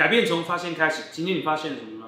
改变从发现开始。今天你发现了什么呢？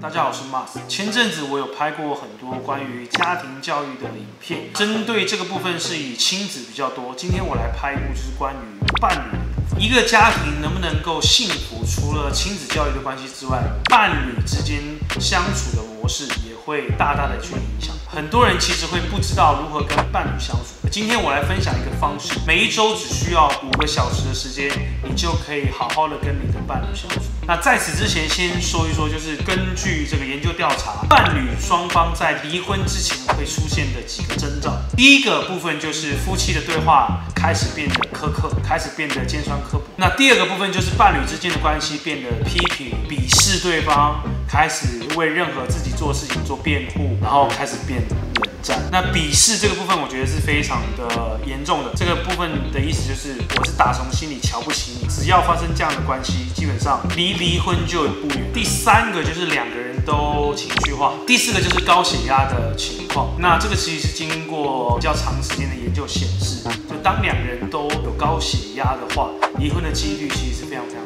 大家好，我是 Mas。前阵子我有拍过很多关于家庭教育的影片，针对这个部分是以亲子比较多。今天我来拍一部就是关于伴侣。一个家庭能不能够幸福，除了亲子教育的关系之外，伴侣之间相处的模式也会大大的去影响。很多人其实会不知道如何跟伴侣相处。今天我来分享一个方式，每一周只需要五个小时的时间，你就可以好好的跟你的伴侣相处。那在此之前，先说一说，就是根据这个研究调查，伴侣双方在离婚之前会出现的几个征兆。第一个部分就是夫妻的对话开始变得苛刻，开始变得尖酸刻薄。那第二个部分就是伴侣之间的关系变得批评、鄙视对方，开始为任何自己做事情做辩护，然后开始变冷战。那鄙视这个部分，我觉得是非常的严重的。这个部分的意思就是，我是打从心里瞧不起你。只要发生这样的关系，基本上离离婚就不远。第三个就是两个人都情绪化。第四个就是高血压的情况。那这个其实是经过比较长时间的研究显示，就当两个人都有高血压的话，离婚的几率其实是非常非常。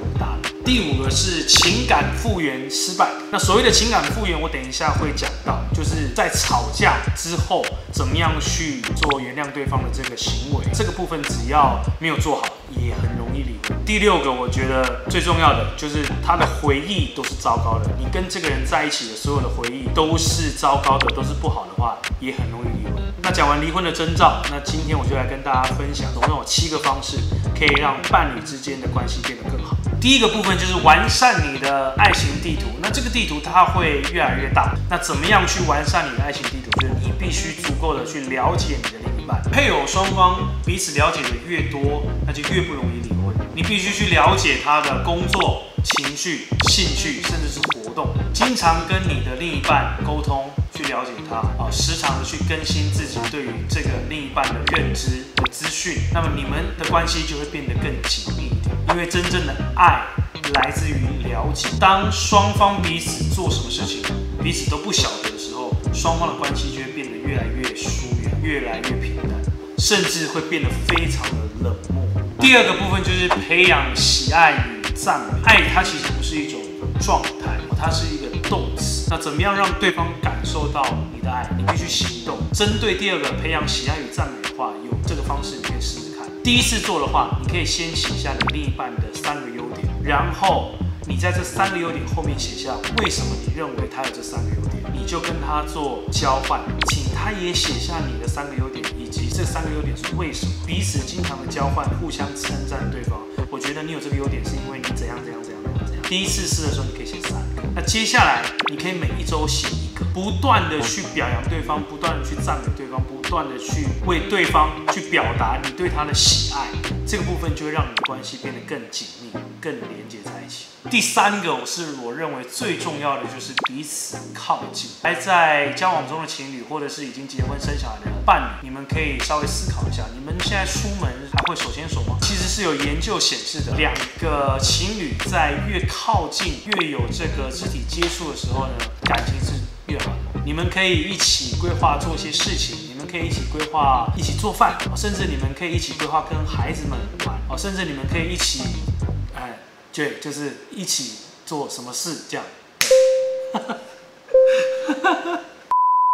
第五个是情感复原失败。那所谓的情感复原，我等一下会讲到，就是在吵架之后怎么样去做原谅对方的这个行为。这个部分只要没有做好，也很容易离婚。第六个，我觉得最重要的就是他的回忆都是糟糕的。你跟这个人在一起的所有的回忆都是糟糕的，都是不好的话，也很容易离婚。那讲完离婚的征兆，那今天我就来跟大家分享，总共有七个方式可以让伴侣之间的关系变得更好。第一个部分就是完善你的爱情地图。那这个地图它会越来越大。那怎么样去完善你的爱情地图？就是你必须足够的去了解你的另一半。配偶双方彼此了解的越多，那就越不容易离婚。你必须去了解他的工作、情绪、兴趣，甚至是活动。经常跟你的另一半沟通，去了解他啊，时常的去更新自己对于这个另一半的认知的资讯。那么你们的关系就会变得更紧密一点，因为真正的爱来自于了解。当双方彼此做什么事情，彼此都不晓得的时候，双方的关系就会变得越来越疏远，越来越平淡，甚至会变得非常的冷漠。第二个部分就是培养喜爱与赞美。爱它其实不是一种状态，它是一个动词。那怎么样让对方感受到你的爱？你必须行动。针对第二个培养喜爱与赞美的话，有这个方式你可以试试看。第一次做的话，你可以先写下你另一半的三个优点，然后你在这三个优点后面写下为什么你认为他有这三个优点，你就跟他做交换，请他也写下你的三个优点以及这三个优点是为什么，彼此经常的交换，互相称赞对方。我觉得你有这个优点是因为你怎样怎样怎样。第一次试的时候你可以写三个，那接下来你可以每一周写一个，不断的去表扬对方，不断的去赞美对方，不断的去为对方去表达你对他的喜爱，这个部分就会让你的关系变得更紧密、更连接在一起。第三个，我是我认为最重要的就是彼此靠近。还在交往中的情侣，或者是已经结婚生小孩的伴侣，你们可以稍微思考一下，你们现在出门还会手牵手吗？其实是有研究显示的，两个情侣在越靠近、越有这个肢体接触的时候呢，感情是越好的。你们可以一起规划做一些事情，你们可以一起规划一起做饭，甚至你们可以一起规划跟孩子们玩，甚至你们可以一起，对，就是一起做什么事这样。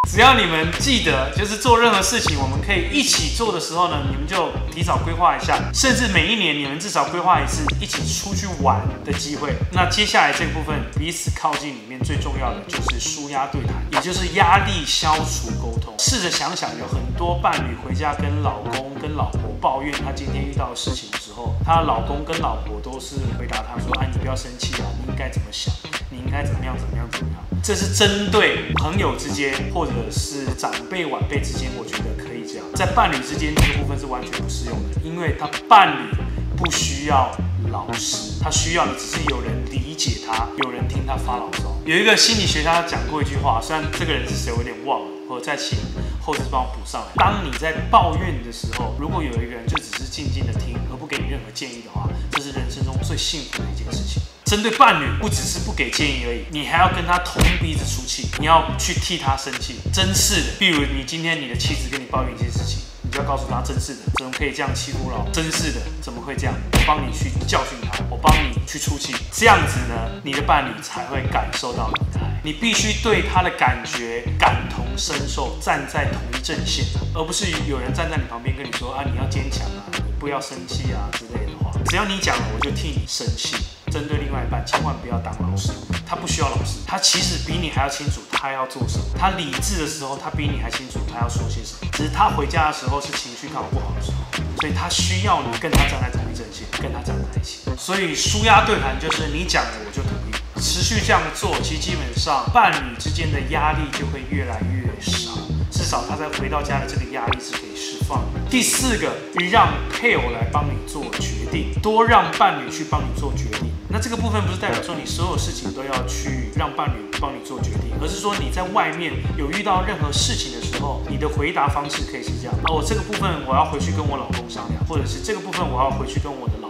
只要你们记得，就是做任何事情，我们可以一起做的时候呢，你们就提早规划一下，甚至每一年你们至少规划一次一起出去玩的机会。那接下来这部分，彼此靠近里面最重要的就是舒压对谈，也就是压力消除沟通。试着想想，有很多伴侣回家跟老公跟老婆抱怨他今天遇到的事情的时候，他老公跟老婆都是回答他说：“哎，你不要生气啊，你应该怎么想？你应该怎么样怎么样怎么样？”这是针对朋友之间或者是长辈晚辈之间，我觉得可以这样。在伴侣之间这个部分是完全不适用的，因为他伴侣不需要老师，他需要的只是有人理解他，有人听他发牢骚。有一个心理学家讲过一句话，虽然这个人是谁我有点忘了，我再请后置帮我补上来。当你在抱怨的时候，如果有一个人就只是静静的听，而不给你任何建议的话，这是人生中最幸福的一件事情。针对伴侣，不只是不给建议而已，你还要跟他同鼻子出气，你要去替他生气，真是的。比如你今天你的妻子跟你抱怨一件事情，你就要告诉他，真是的，怎么可以这样欺负老？真是的，怎么会这样？我帮你去教训他，我帮你去出气，这样子呢，你的伴侣才会感受到你的爱。你必须对他的感觉感同身受，站在同一阵线，而不是有人站在你旁边跟你说啊，你要坚强啊，你不要生气啊之类的话。只要你讲了，我就替你生气。针对另外一半，千万不要当老师，他不需要老师，他其实比你还要清楚他要做什么。他理智的时候，他比你还清楚他要说些什么。只是他回家的时候是情绪刚好不好的时候，所以他需要你跟他站在同一阵线，跟他站在一起。所以舒压对谈就是你讲了我就同意，持续这样做，其实基本上伴侣之间的压力就会越来越少，至少他在回到家的这个压力是可以释放的。第四个，让配偶来帮你做决定，多让伴侣去帮你做决定。那这个部分不是代表说你所有事情都要去让伴侣帮你做决定，而是说你在外面有遇到任何事情的时候，你的回答方式可以是这样：哦，这个部分我要回去跟我老公商量，或者是这个部分我要回去跟我的。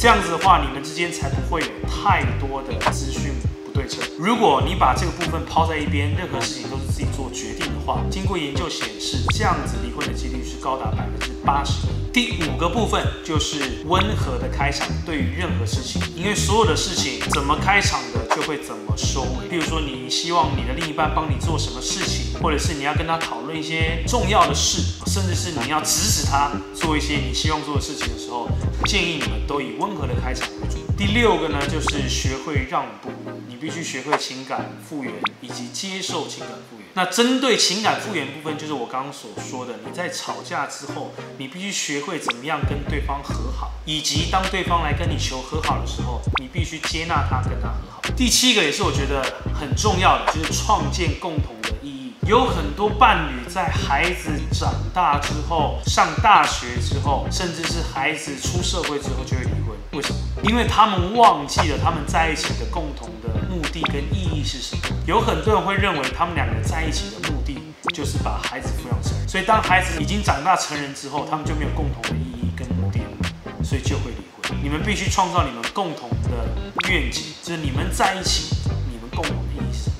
这样子的话，你们之间才不会有太多的资讯如果你把这个部分抛在一边，任何事情都是自己做决定的话，经过研究显示，这样子离婚的几率是高达百分之八十。第五个部分就是温和的开场，对于任何事情，因为所有的事情怎么开场的就会怎么收尾。比如说，你希望你的另一半帮你做什么事情，或者是你要跟他讨论一些重要的事，甚至是你要指使他做一些你希望做的事情的时候，建议你们都以温和的开场为主。第六个呢，就是学会让步，必须学会情感复原以及接受情感复原。那针对情感复原部分，就是我刚刚所说的，你在吵架之后，你必须学会怎么样跟对方和好，以及当对方来跟你求和好的时候，你必须接纳他，跟他和好。第七个也是我觉得很重要的，就是创建共同的意义。有很多伴侣在孩子长大之后，上大学之后，甚至是孩子出社会之后就会离婚。为什么？因为他们忘记了他们在一起的共同目的跟意义是什么。有很多人会认为他们两个在一起的目的就是把孩子抚养成人，所以当孩子已经长大成人之后，他们就没有共同的意义跟目的了，所以就会离婚。你们必须创造你们共同的愿景，就是你们在一起，你们共同的意义是什么？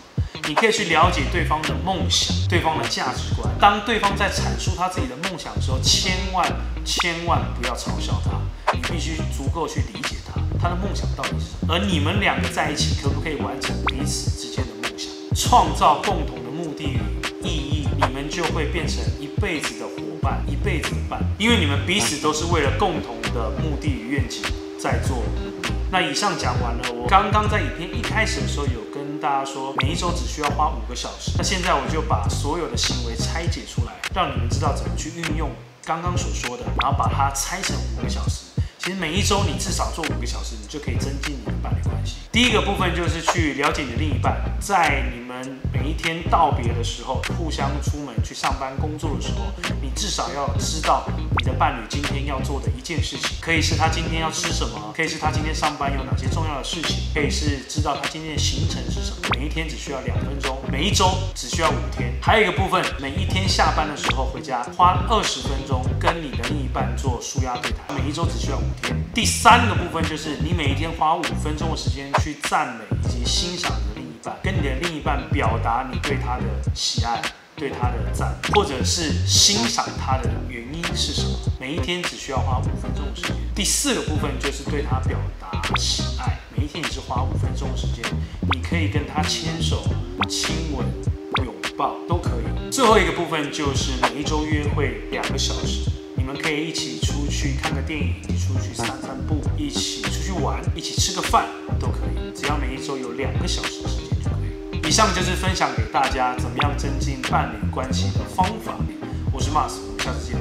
你可以去了解对方的梦想、对方的价值观。当对方在阐述他自己的梦想的时候，千万千万不要嘲笑他。你必须足够去理解他，他的梦想到底是什么？而你们两个在一起，可不可以完成彼此之间的梦想，创造共同的目的与意义？你们就会变成一辈子的伙伴，一辈子的伴，因为你们彼此都是为了共同的目的与愿景在做。那以上讲完了，我刚刚在影片一开始的时候有跟大家说，每一周只需要花五个小时。那现在我就把所有的行为拆解出来，让你们知道怎么去运用刚刚所说的，然后把它拆成五个小时。其实每一周你至少做五个小时，你就可以增进你的伴侣关系。第一个部分就是去了解你的另一半，在你们每一天道别的时候，互相出门去上班工作的时候，你至少要知道你的伴侣今天要做的一件事情，可以是他今天要吃什么，可以是他今天上班有哪些重要的事情，可以是知道他今天的行程是什么。每一天只需要两分钟，每一周只需要五天。还有一个部分，每一天下班的时候回家，花二十分钟跟你的另一半做舒压对谈，每一周只需要五天。第三个部分就是你每一天花五分钟的时时间去赞美以及欣赏你的另一半，跟你的另一半表达你对他的喜爱、对他的赞，或者是欣赏他的原因是什么？每一天只需要花五分钟的时间。第四个部分就是对他表达喜爱，每一天也是花五分钟的时间，你可以跟他牵手、亲吻、拥抱都可以。最后一个部分就是每一周约会两个小时。你们可以一起出去看个电影，出去散散步，一起出去玩，一起吃个饭都可以。只要每一周有两个小时时间就可以。以上就是分享给大家怎么样增进伴侣关系的方法。我是 mas 我们下次见。